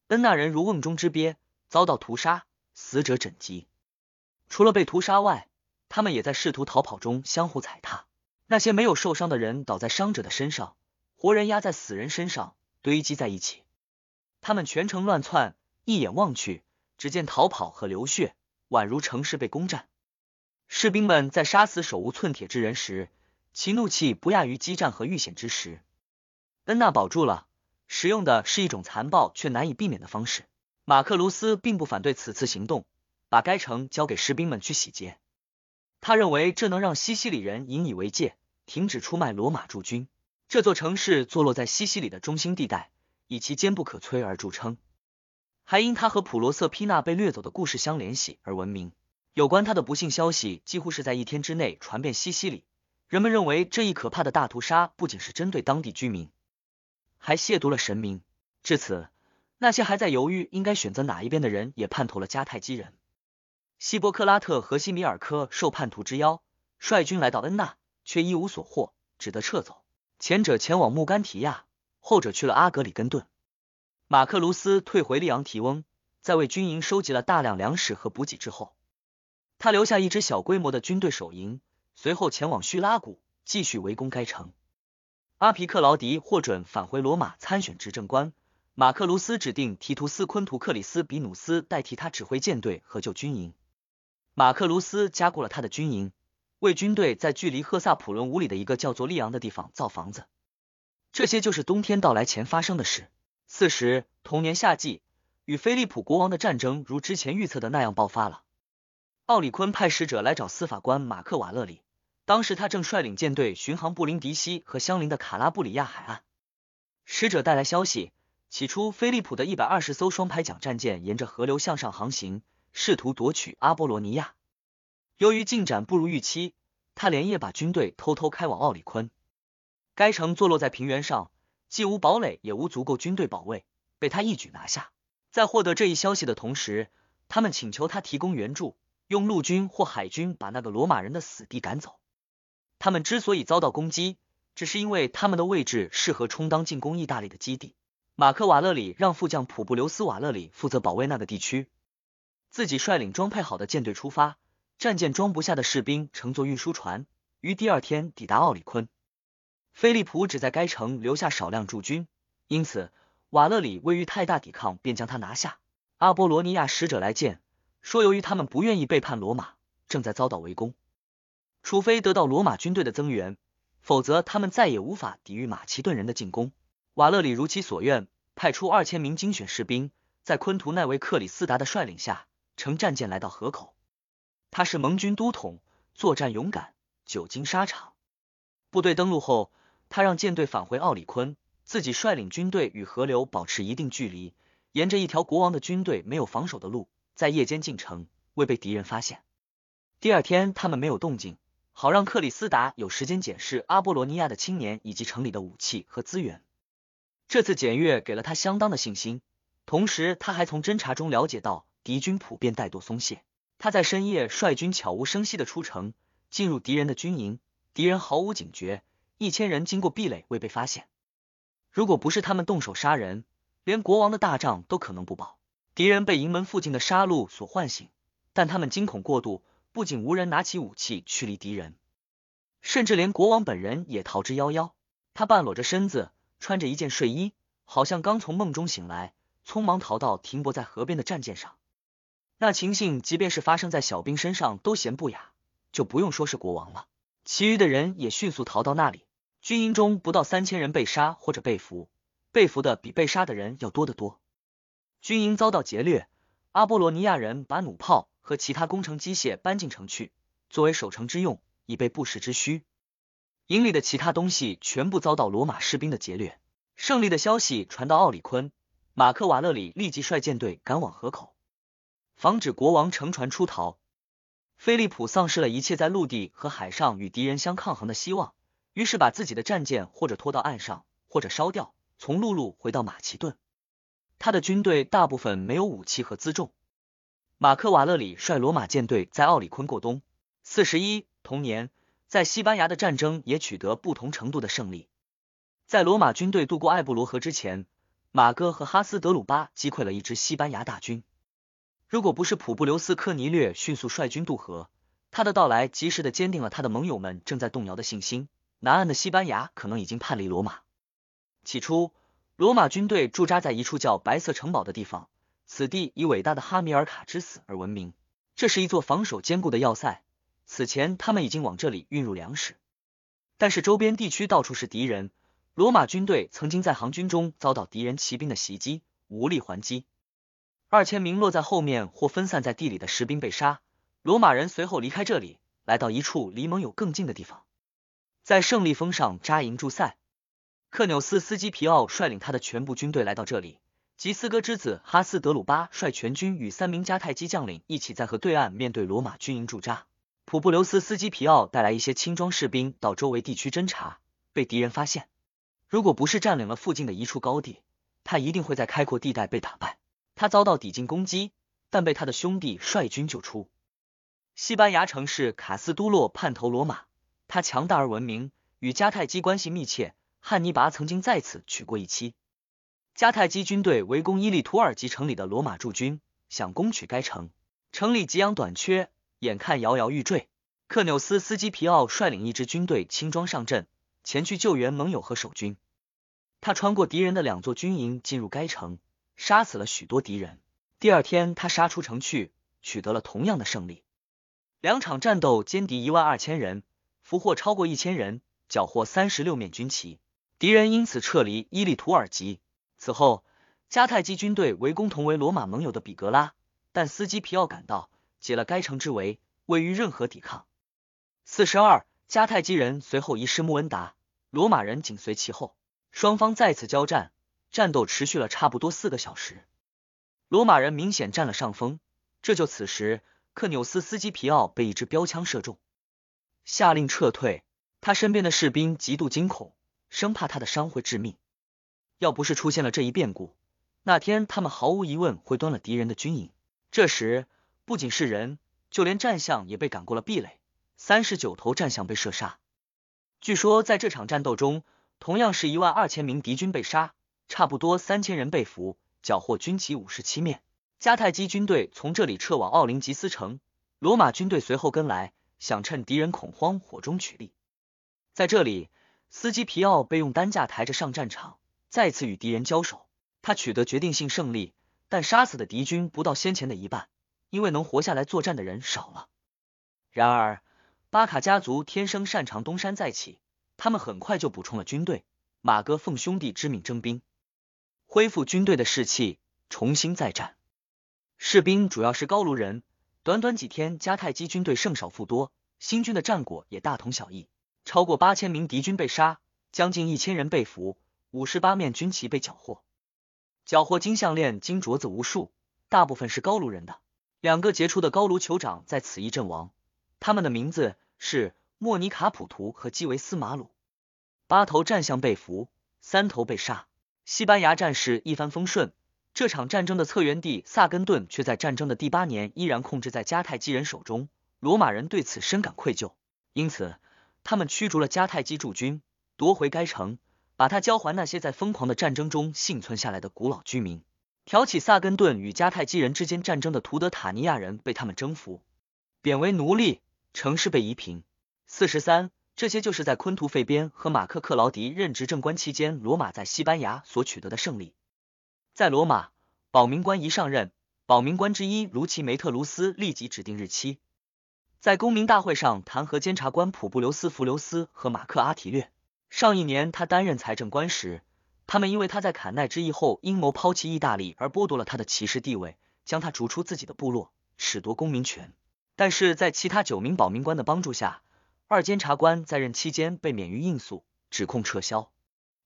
恩纳人如瓮中之鳖，遭到屠杀，死者枕藉。除了被屠杀外，他们也在试图逃跑中相互踩踏。那些没有受伤的人倒在伤者的身上，活人压在死人身上，堆积在一起。他们全程乱窜，一眼望去，只见逃跑和流血，宛如城市被攻占。士兵们在杀死手无寸铁之人时，其怒气不亚于激战和遇险之时。恩娜保住了，使用的是一种残暴却难以避免的方式。马克卢斯并不反对此次行动。把该城交给士兵们去洗劫，他认为这能让西西里人引以为戒，停止出卖罗马驻军。这座城市坐落在西西里的中心地带，以其坚不可摧而著称，还因他和普罗瑟皮娜被掠走的故事相联系而闻名。有关他的不幸消息几乎是在一天之内传遍西西里，人们认为这一可怕的大屠杀不仅是针对当地居民，还亵渎了神明。至此，那些还在犹豫应该选择哪一边的人也叛投了迦太基人。希波克拉特和西米尔科受叛徒之邀，率军来到恩纳，却一无所获，只得撤走。前者前往穆甘提亚，后者去了阿格里根顿。马克卢斯退回利昂提翁，在为军营收集了大量粮食和补给之后，他留下一支小规模的军队守营，随后前往叙拉古，继续围攻该城。阿皮克劳迪获准返回罗马参选执政官，马克卢斯指定提图斯昆图克里斯比努斯代替他指挥舰队和救军营。马克卢斯加固了他的军营，为军队在距离赫萨普伦五里的一个叫做利昂的地方造房子。这些就是冬天到来前发生的事。四时，同年夏季，与菲利普国王的战争如之前预测的那样爆发了。奥里昆派使者来找司法官马克瓦勒里，当时他正率领舰队巡航布林迪西和相邻的卡拉布里亚海岸。使者带来消息，起初菲利普的一百二十艘双排桨战舰沿着河流向上航行，试图夺取阿波罗尼亚。由于进展不如预期，他连夜把军队偷偷开往奥里昆。该城坐落在平原上，既无堡垒，也无足够军队保卫，被他一举拿下。在获得这一消息的同时，他们请求他提供援助。用陆军或海军把那个罗马人的死地赶走。他们之所以遭到攻击，只是因为他们的位置适合充当进攻意大利的基地。马克瓦勒里让副将普布留斯瓦勒里负责保卫那个地区，自己率领装配好的舰队出发。战舰装不下的士兵乘坐运输船，于第二天抵达奥里昆。菲利普只在该城留下少量驻军，因此瓦勒里位于太大抵抗，便将他拿下。阿波罗尼亚使者来见。说，由于他们不愿意背叛罗马，正在遭到围攻，除非得到罗马军队的增援，否则他们再也无法抵御马其顿人的进攻。瓦勒里如其所愿，派出二千名精选士兵，在昆图奈维克里斯达的率领下，乘战舰来到河口。他是盟军都统，作战勇敢，久经沙场。部队登陆后，他让舰队返回奥里昆，自己率领军队与河流保持一定距离，沿着一条国王的军队没有防守的路。在夜间进城，未被敌人发现。第二天，他们没有动静，好让克里斯达有时间检视阿波罗尼亚的青年以及城里的武器和资源。这次检阅给了他相当的信心，同时他还从侦查中了解到敌军普遍怠惰松懈。他在深夜率军悄无声息的出城，进入敌人的军营，敌人毫无警觉，一千人经过壁垒未被发现。如果不是他们动手杀人，连国王的大帐都可能不保。敌人被营门附近的杀戮所唤醒，但他们惊恐过度，不仅无人拿起武器驱离敌人，甚至连国王本人也逃之夭夭。他半裸着身子，穿着一件睡衣，好像刚从梦中醒来，匆忙逃到停泊在河边的战舰上。那情形，即便是发生在小兵身上都嫌不雅，就不用说是国王了。其余的人也迅速逃到那里。军营中不到三千人被杀或者被俘，被俘的比被杀的人要多得多。军营遭到劫掠，阿波罗尼亚人把弩炮和其他工程机械搬进城去，作为守城之用，以备不时之需。营里的其他东西全部遭到罗马士兵的劫掠。胜利的消息传到奥里昆，马克瓦勒里立即率舰队赶往河口，防止国王乘船出逃。菲利普丧失了一切在陆地和海上与敌人相抗衡的希望，于是把自己的战舰或者拖到岸上，或者烧掉，从陆路回到马其顿。他的军队大部分没有武器和辎重。马克瓦勒里率罗马舰队在奥里昆过冬。四十一同年，在西班牙的战争也取得不同程度的胜利。在罗马军队渡过艾布罗河之前，马哥和哈斯德鲁巴击溃了一支西班牙大军。如果不是普布留斯科尼略迅速率军渡河，他的到来及时的坚定了他的盟友们正在动摇的信心。南岸的西班牙可能已经叛离罗马。起初。罗马军队驻扎在一处叫白色城堡的地方，此地以伟大的哈米尔卡之死而闻名。这是一座防守坚固的要塞。此前他们已经往这里运入粮食，但是周边地区到处是敌人。罗马军队曾经在行军中遭到敌人骑兵的袭击，无力还击。二千名落在后面或分散在地里的士兵被杀。罗马人随后离开这里，来到一处离盟友更近的地方，在胜利峰上扎营驻塞。克纽斯斯基皮奥率领他的全部军队来到这里，吉斯哥之子哈斯德鲁巴率全军与三名迦太基将领一起在河对岸面对罗马军营驻扎。普布留斯斯基皮奥带来一些轻装士兵到周围地区侦察，被敌人发现。如果不是占领了附近的一处高地，他一定会在开阔地带被打败。他遭到抵近攻击，但被他的兄弟率军救出。西班牙城市卡斯都洛叛投罗马，他强大而闻名，与迦太基关系密切。汉尼拔曾经在此娶过一妻。迦太基军队围攻伊利土耳其城里的罗马驻军，想攻取该城。城里给养短缺，眼看摇摇欲坠。克纽斯斯基皮奥率领一支军队轻装上阵，前去救援盟友和守军。他穿过敌人的两座军营，进入该城，杀死了许多敌人。第二天，他杀出城去，取得了同样的胜利。两场战斗歼敌一万二千人，俘获超过一千人，缴获三十六面军旗。敌人因此撤离伊利土耳其。此后，迦太基军队围攻同为罗马盟友的比格拉，但斯基皮奥赶到，解了该城之围，未遇任何抵抗。四十二，迦太基人随后移师穆恩达，罗马人紧随其后，双方再次交战，战斗持续了差不多四个小时，罗马人明显占了上风。这就此时，克纽斯斯基皮奥被一支标枪射中，下令撤退。他身边的士兵极度惊恐，生怕他的伤会致命。要不是出现了这一变故，那天他们毫无疑问会端了敌人的军营。这时，不仅是人，就连战象也被赶过了壁垒，三十九头战象被射杀。据说在这场战斗中，同样是一万二千名敌军被杀，差不多三千人被俘，缴获军旗五十七面。迦太基军队从这里撤往奥林吉斯城，罗马军队随后跟来，想趁敌人恐慌，火中取栗。在这里，斯基皮奥被用担架抬着上战场，再次与敌人交手。他取得决定性胜利，但杀死的敌军不到先前的一半，因为能活下来作战的人少了。然而，巴卡家族天生擅长东山再起，他们很快就补充了军队。马哥奉兄弟之命征兵，恢复军队的士气，重新再战。士兵主要是高卢人，短短几天，迦太基军队胜少负多，新军的战果也大同小异，超过八千名敌军被杀，将近一千人被俘，五十八面军旗被缴获，缴获金项链、金镯子无数，大部分是高卢人的。两个杰出的高卢酋长在此役阵亡，他们的名字是莫尼卡普图和基维斯马鲁。八头战象被俘，三头被杀，西班牙战事一帆风顺。这场战争的策源地萨根顿却在战争的第八年依然控制在迦太基人手中，罗马人对此深感愧疚，因此他们驱逐了迦太基驻军，夺回该城，把它交还那些在疯狂的战争中幸存下来的古老居民。挑起萨根顿与迦太基人之间战争的图德塔尼亚人被他们征服，贬为奴隶，城市被夷平。四十三，这些就是在昆图费边和马克克劳迪任执政官期间，罗马在西班牙所取得的胜利。在罗马，保民官一上任，保民官之一卢奇梅特卢斯立即指定日期，在公民大会上弹劾监察官普布留斯弗留斯和马克阿提略。上一年他担任财政官时，他们因为他在坎奈之役后阴谋抛弃意大利而剥夺了他的骑士地位，将他逐出自己的部落，褫夺公民权。但是在其他九名保民官的帮助下，二监察官在任期间被免于应诉，指控撤销。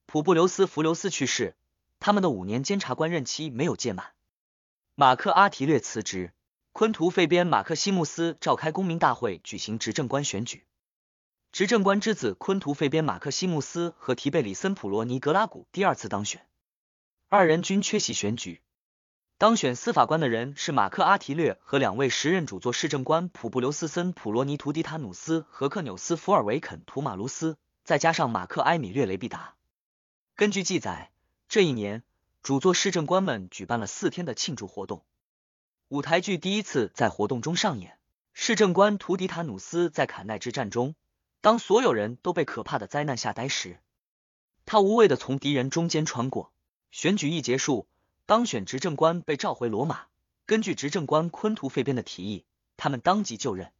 普布留斯弗留斯去世。他们的五年监察官任期没有届满，马克阿提略辞职，昆图费边马克西穆斯召开公民大会举行执政官选举，执政官之子昆图费边马克西穆斯和提贝里森普罗尼格拉古第二次当选，二人均缺席选举。当选司法官的人是马克阿提略和两位时任主座市政官普布留斯森普罗尼图迪塔努斯和克纽斯福尔维肯图马卢斯，再加上马克埃米略雷必达。根据记载。这一年，主座市政官们举办了四天的庆祝活动，舞台剧第一次在活动中上演。市政官图迪塔努斯在坎奈之战中，当所有人都被可怕的灾难吓呆时，他无畏的从敌人中间穿过。选举一结束，当选执政官被召回罗马。根据执政官昆图费边的提议，他们当即就任。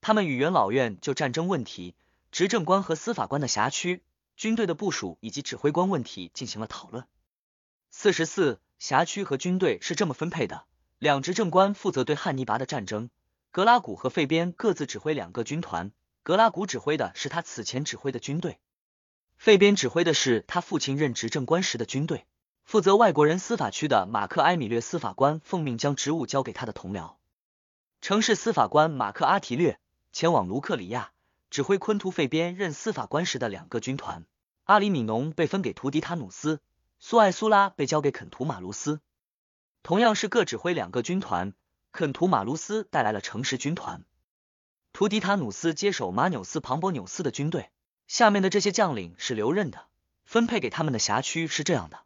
他们与元老院就战争问题、执政官和司法官的辖区。军队的部署以及指挥官问题进行了讨论。四十四，辖区和军队是这么分配的：两执政官负责对汉尼拔的战争，格拉古和费边各自指挥两个军团。格拉古指挥的是他此前指挥的军队，费边指挥的是他父亲任执政官时的军队。负责外国人司法区的马克埃米略司法官奉命将职务交给他的同僚，城市司法官马克阿提略前往卢克里亚。指挥昆图费边任司法官时的两个军团，阿里米农被分给图迪塔努斯，苏艾苏拉被交给肯图马卢斯。同样是各指挥两个军团，肯图马卢斯带来了城市军团，图迪塔努斯接手马纽斯庞博纽斯的军队。下面的这些将领是留任的，分配给他们的辖区是这样的：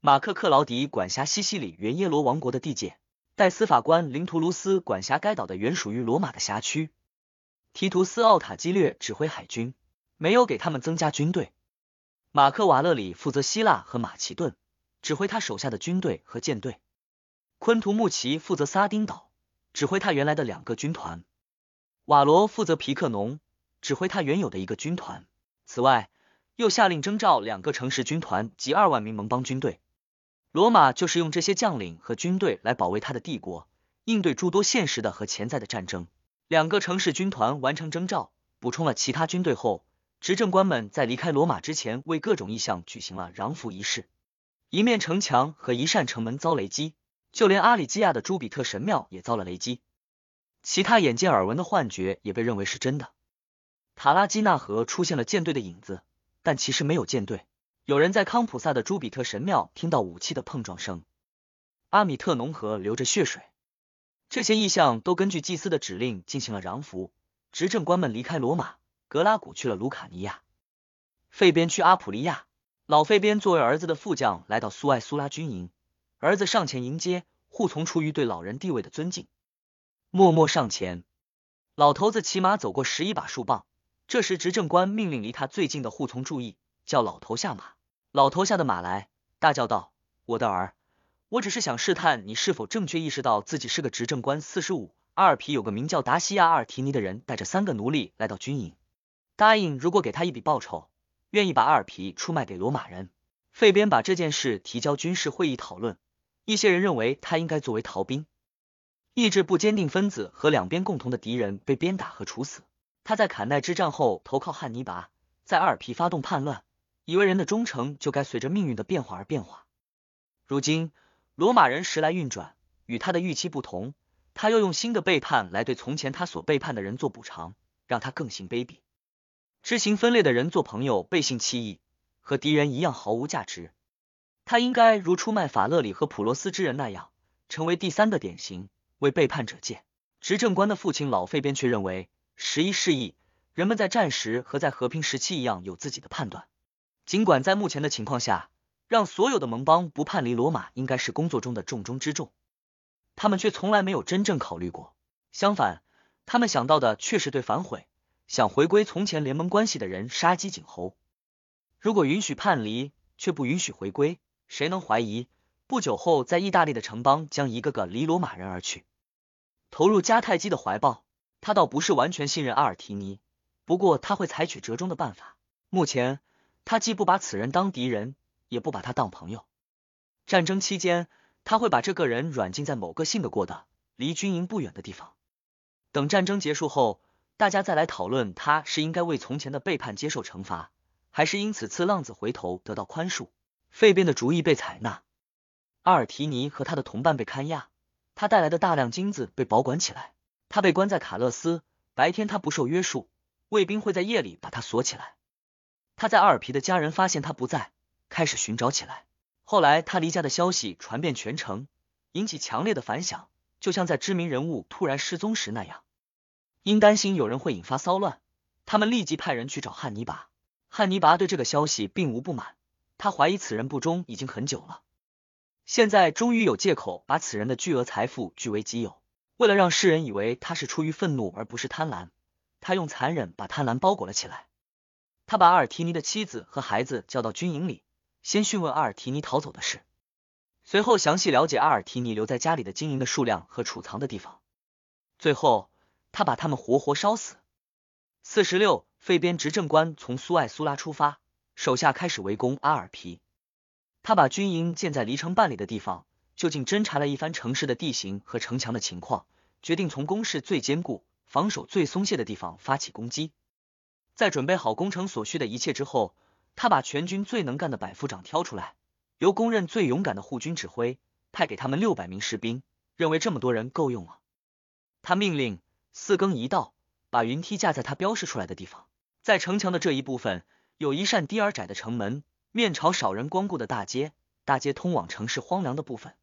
马克克劳迪管辖西西里原耶罗王国的地界，代司法官林图卢斯管辖该岛的原属于罗马的辖区。提图斯奥塔基略指挥海军，没有给他们增加军队。马克瓦勒里负责希腊和马其顿，指挥他手下的军队和舰队。昆图穆奇负责撒丁岛，指挥他原来的两个军团。瓦罗负责皮克农，指挥他原有的一个军团。此外，又下令征召两个城市军团及二万名盟邦军队。罗马就是用这些将领和军队来保卫他的帝国。应对诸多现实的和潜在的战争。两个城市军团完成征召，补充了其他军队后，执政官们在离开罗马之前，为各种意向举行了攘服仪式。一面城墙和一扇城门遭雷击，就连阿里基亚的朱比特神庙也遭了雷击。其他眼见耳闻的幻觉也被认为是真的。塔拉基纳河出现了舰队的影子，但其实没有舰队。有人在康普萨的朱比特神庙听到武器的碰撞声。阿米特农河流着血水。这些意象都根据祭司的指令进行了攘服。执政官们离开罗马，格拉古去了卢卡尼亚，费边去阿普利亚。老费边作为儿子的副将来到苏艾苏拉军营，儿子上前迎接，护从出于对老人地位的尊敬，默默上前。老头子骑马走过十一把树棒，这时执政官命令离他最近的护从注意，叫老头下马。老头下的马来，大叫道：“我的儿。”我只是想试探你是否正确意识到自己是个执政官。四十五，阿尔皮有个名叫达西亚阿尔提尼的人，带着三个奴隶来到军营，答应如果给他一笔报酬，愿意把阿尔皮出卖给罗马人。费边把这件事提交军事会议讨论，一些人认为他应该作为逃兵，意志不坚定分子和两边共同的敌人被鞭打和处死。他在坎奈之战后投靠汉尼拔，在阿尔皮发动叛乱，以为人的忠诚就该随着命运的变化而变化。如今。罗马人时来运转，与他的预期不同，他又用新的背叛来对从前他所背叛的人做补偿，让他更行卑鄙。知行分裂的人做朋友背信弃义，和敌人一样毫无价值。他应该如出卖法勒里和普罗斯之人那样，成为第三个典型，为背叛者戒。执政官的父亲老费边却认为，时移世易，人们在战时和在和平时期一样有自己的判断，尽管在目前的情况下。让所有的盟邦不叛离罗马，应该是工作中的重中之重。他们却从来没有真正考虑过。相反，他们想到的却是对反悔、想回归从前联盟关系的人杀鸡儆猴。如果允许叛离，却不允许回归，谁能怀疑？不久后，在意大利的城邦将一个个离罗马人而去，投入迦太基的怀抱。他倒不是完全信任阿尔提尼，不过他会采取折中的办法。目前，他既不把此人当敌人。也不把他当朋友。战争期间，他会把这个人软禁在某个信得过的、离军营不远的地方。等战争结束后，大家再来讨论他是应该为从前的背叛接受惩罚，还是因此次浪子回头得到宽恕。费边的主意被采纳，阿尔提尼和他的同伴被看押，他带来的大量金子被保管起来。他被关在卡勒斯，白天他不受约束，卫兵会在夜里把他锁起来。他在阿尔皮的家人发现他不在。开始寻找起来。后来，他离家的消息传遍全城，引起强烈的反响，就像在知名人物突然失踪时那样。因担心有人会引发骚乱，他们立即派人去找汉尼拔。汉尼拔对这个消息并无不满，他怀疑此人不忠已经很久了，现在终于有借口把此人的巨额财富据为己有。为了让世人以为他是出于愤怒而不是贪婪，他用残忍把贪婪包裹了起来。他把阿尔提尼的妻子和孩子叫到军营里。先讯问阿尔提尼逃走的事，随后详细了解阿尔提尼留在家里的金银的数量和储藏的地方。最后，他把他们活活烧死。四十六，费边执政官从苏艾苏拉出发，手下开始围攻阿尔皮。他把军营建在离城半里的地方，就近侦查了一番城市的地形和城墙的情况，决定从攻势最坚固、防守最松懈的地方发起攻击。在准备好攻城所需的一切之后。他把全军最能干的百夫长挑出来，由公认最勇敢的护军指挥，派给他们六百名士兵，认为这么多人够用了。他命令四更一到，把云梯架在他标示出来的地方，在城墙的这一部分有一扇低而窄的城门，面朝少人光顾的大街，大街通往城市荒凉的部分。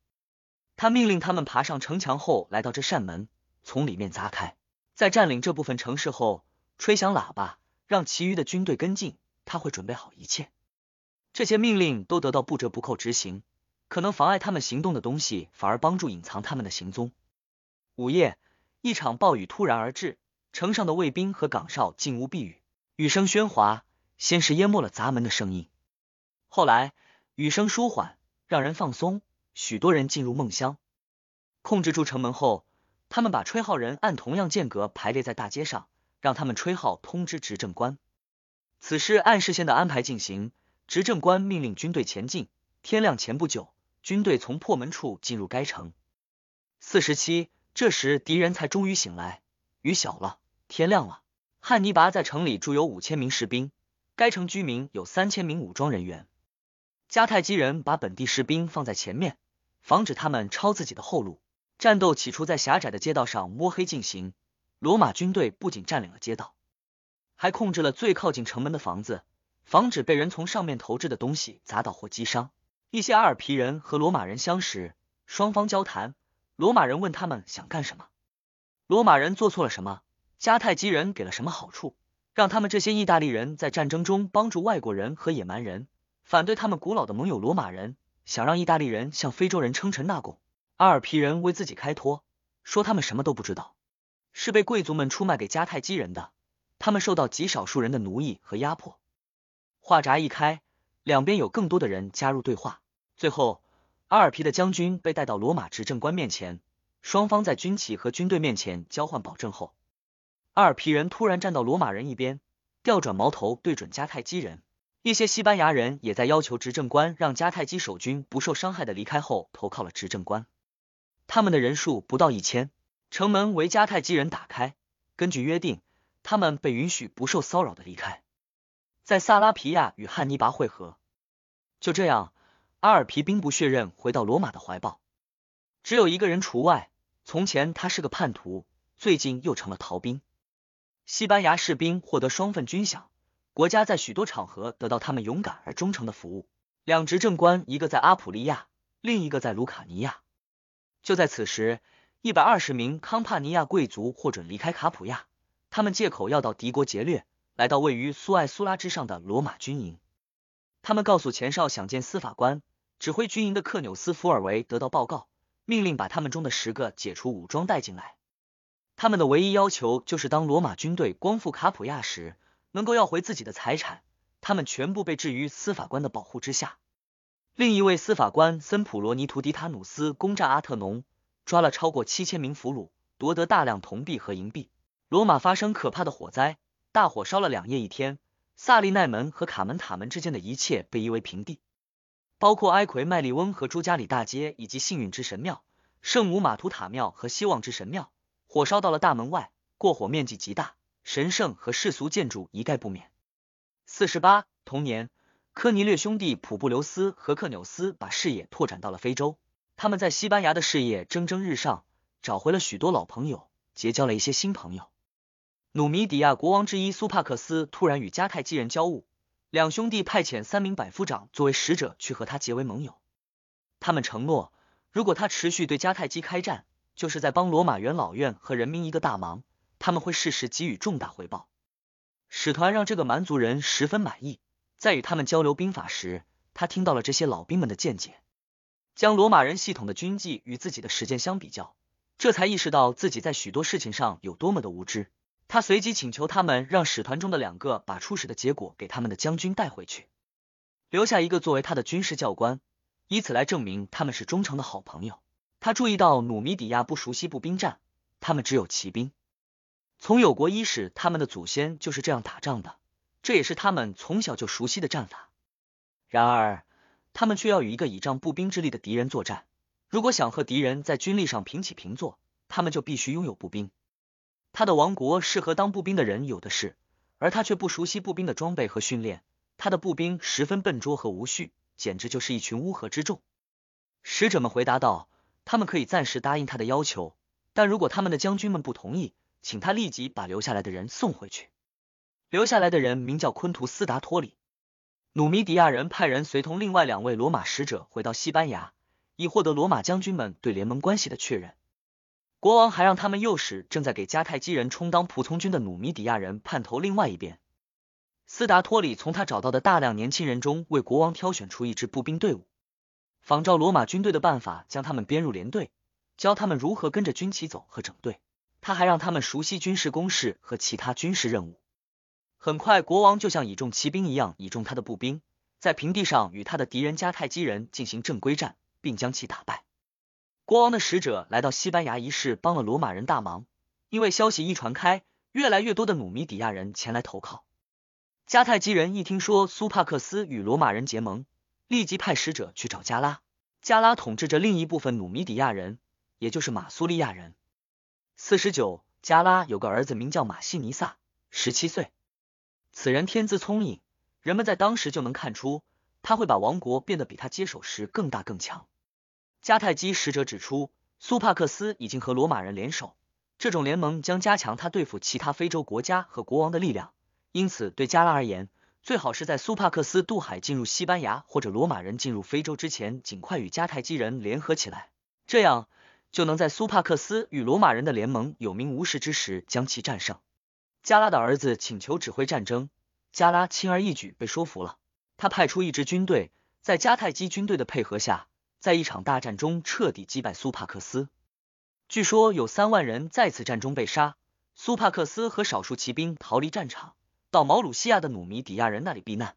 他命令他们爬上城墙后，来到这扇门，从里面砸开。在占领这部分城市后，吹响喇叭，让其余的军队跟进。他会准备好一切，这些命令都得到不折不扣执行。可能妨碍他们行动的东西，反而帮助隐藏他们的行踪。午夜，一场暴雨突然而至，城上的卫兵和岗哨竟无避雨，雨声喧哗，先是淹没了砸门的声音，后来雨声舒缓，让人放松，许多人进入梦乡。控制住城门后，他们把吹号人按同样间隔排列在大街上，让他们吹号通知执政官。此事按事先的安排进行，执政官命令军队前进。天亮前不久，军队从破门处进入该城。四十七，这时敌人才终于醒来，雨小了，天亮了。汉尼拔在城里驻有五千名士兵，该城居民有三千名武装人员。迦太基人把本地士兵放在前面，防止他们抄自己的后路。战斗起初在狭窄的街道上摸黑进行。罗马军队不仅占领了街道，还控制了最靠近城门的房子，防止被人从上面投掷的东西砸倒或击伤。一些阿尔皮人和罗马人相识，双方交谈。罗马人问他们想干什么，罗马人做错了什么，迦太基人给了什么好处，让他们这些意大利人在战争中帮助外国人和野蛮人，反对他们古老的盟友罗马人，想让意大利人向非洲人称臣纳贡。阿尔皮人为自己开脱，说他们什么都不知道。是被贵族们出卖给迦太基人的，他们受到极少数人的奴役和压迫。话闸一开，两边有更多的人加入对话。最后，阿尔皮的将军被带到罗马执政官面前，双方在军旗和军队面前交换保证后，阿尔皮人突然站到罗马人一边，调转矛头对准迦太基人。一些西班牙人也在要求执政官让迦太基守军不受伤害的离开后投靠了执政官，他们的人数不到一千。城门为迦太基人打开，根据约定，他们被允许不受骚扰的离开，在萨拉皮亚与汉尼拔会合。就这样，阿尔皮兵不血刃回到罗马的怀抱，只有一个人除外。从前他是个叛徒，最近又成了逃兵。西班牙士兵获得双份军饷，国家在许多场合得到他们勇敢而忠诚的服务。两执政官，一个在阿普利亚，另一个在卢卡尼亚。就在此时。一百二十名康帕尼亚贵族获准离开卡普亚，他们借口要到敌国劫掠，来到位于苏艾苏拉之上的罗马军营。他们告诉前哨想见司法官，指挥军营的克纽斯福尔维得到报告，命令把他们中的十个解除武装带进来。他们的唯一要求就是当罗马军队光复卡普亚时，能够要回自己的财产。他们全部被置于司法官的保护之下。另一位司法官森普罗尼图迪塔努斯攻占阿特农。抓了超过七千名俘虏，夺得大量铜币和银币。罗马发生可怕的火灾，大火烧了两夜一天。萨利奈门和卡门塔门之间的一切被夷为平地，包括埃奎麦利翁和朱加里大街，以及幸运之神庙、圣母马图塔庙和希望之神庙。火烧到了大门外，过火面积极大，神圣和世俗建筑一概不免。四十八同年，科尼略兄弟普布留斯和克纽斯把视野拓展到了非洲。他们在西班牙的事业蒸蒸日上，找回了许多老朋友，结交了一些新朋友。努米底亚国王之一苏帕克斯突然与迦太基人交恶，两兄弟派遣三名百夫长作为使者去和他结为盟友。他们承诺，如果他持续对迦太基开战，就是在帮罗马元老院和人民一个大忙，他们会适时给予重大回报。使团让这个蛮族人十分满意，在与他们交流兵法时，他听到了这些老兵们的见解。将罗马人系统的军纪与自己的实践相比较，这才意识到自己在许多事情上有多么的无知。他随即请求他们让使团中的两个把初始的结果给他们的将军带回去，留下一个作为他的军事教官，以此来证明他们是忠诚的好朋友。他注意到努米底亚不熟悉步兵战，他们只有骑兵。从有国伊始，他们的祖先就是这样打仗的，这也是他们从小就熟悉的战法。然而。他们却要与一个倚仗步兵之力的敌人作战。如果想和敌人在军力上平起平坐，他们就必须拥有步兵。他的王国适合当步兵的人有的是，而他却不熟悉步兵的装备和训练。他的步兵十分笨拙和无序，简直就是一群乌合之众。使者们回答道：“他们可以暂时答应他的要求，但如果他们的将军们不同意，请他立即把留下来的人送回去。”留下来的人名叫昆图斯达托里。努米底亚人派人随同另外两位罗马使者回到西班牙，以获得罗马将军们对联盟关系的确认。国王还让他们诱使正在给迦太基人充当仆从军的努米底亚人叛投另外一边。斯达托里从他找到的大量年轻人中为国王挑选出一支步兵队伍，仿照罗马军队的办法将他们编入连队，教他们如何跟着军旗走和整队。他还让他们熟悉军事攻势和其他军事任务。很快，国王就像倚重骑兵一样倚重他的步兵，在平地上与他的敌人迦太基人进行正规战，并将其打败。国王的使者来到西班牙一事，帮了罗马人大忙，因为消息一传开，越来越多的努米底亚人前来投靠。迦太基人一听说苏帕克斯与罗马人结盟，立即派使者去找加拉。加拉统治着另一部分努米底亚人，也就是马苏利亚人。四十九，加拉有个儿子名叫马西尼萨，十七岁。此人天资聪颖，人们在当时就能看出他会把王国变得比他接手时更大更强。迦太基使者指出，苏帕克斯已经和罗马人联手，这种联盟将加强他对付其他非洲国家和国王的力量。因此，对加拉而言，最好是在苏帕克斯渡海进入西班牙或者罗马人进入非洲之前，尽快与迦太基人联合起来，这样就能在苏帕克斯与罗马人的联盟有名无实之时将其战胜。加拉的儿子请求指挥战争，加拉轻而易举被说服了。他派出一支军队，在迦太基军队的配合下，在一场大战中彻底击败苏帕克斯。据说有三万人在此战中被杀，苏帕克斯和少数骑兵逃离战场，到毛鲁西亚的努米底亚人那里避难。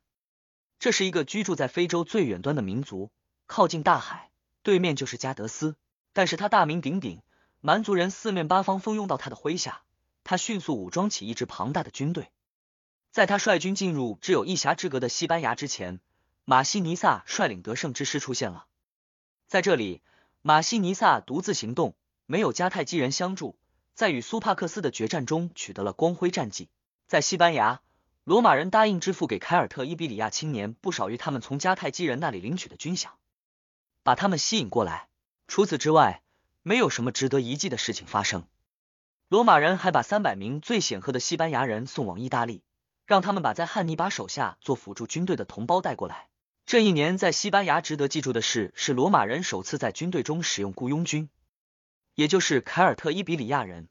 这是一个居住在非洲最远端的民族，靠近大海，对面就是加德斯。但是他大名鼎鼎，蛮族人四面八方蜂拥到他的麾下。他迅速武装起一支庞大的军队，在他率军进入只有一峡之隔的西班牙之前，马西尼萨率领得胜之师出现了。在这里，马西尼萨独自行动，没有迦太基人相助，在与苏帕克斯的决战中取得了光辉战绩。在西班牙，罗马人答应支付给凯尔特伊比里亚青年不少于他们从迦太基人那里领取的军饷，把他们吸引过来。除此之外，没有什么值得一记的事情发生。罗马人还把三百名最显赫的西班牙人送往意大利，让他们把在汉尼拔手下做辅助军队的同胞带过来。这一年在西班牙值得记住的事是罗马人首次在军队中使用雇佣军，也就是凯尔特伊比里亚人。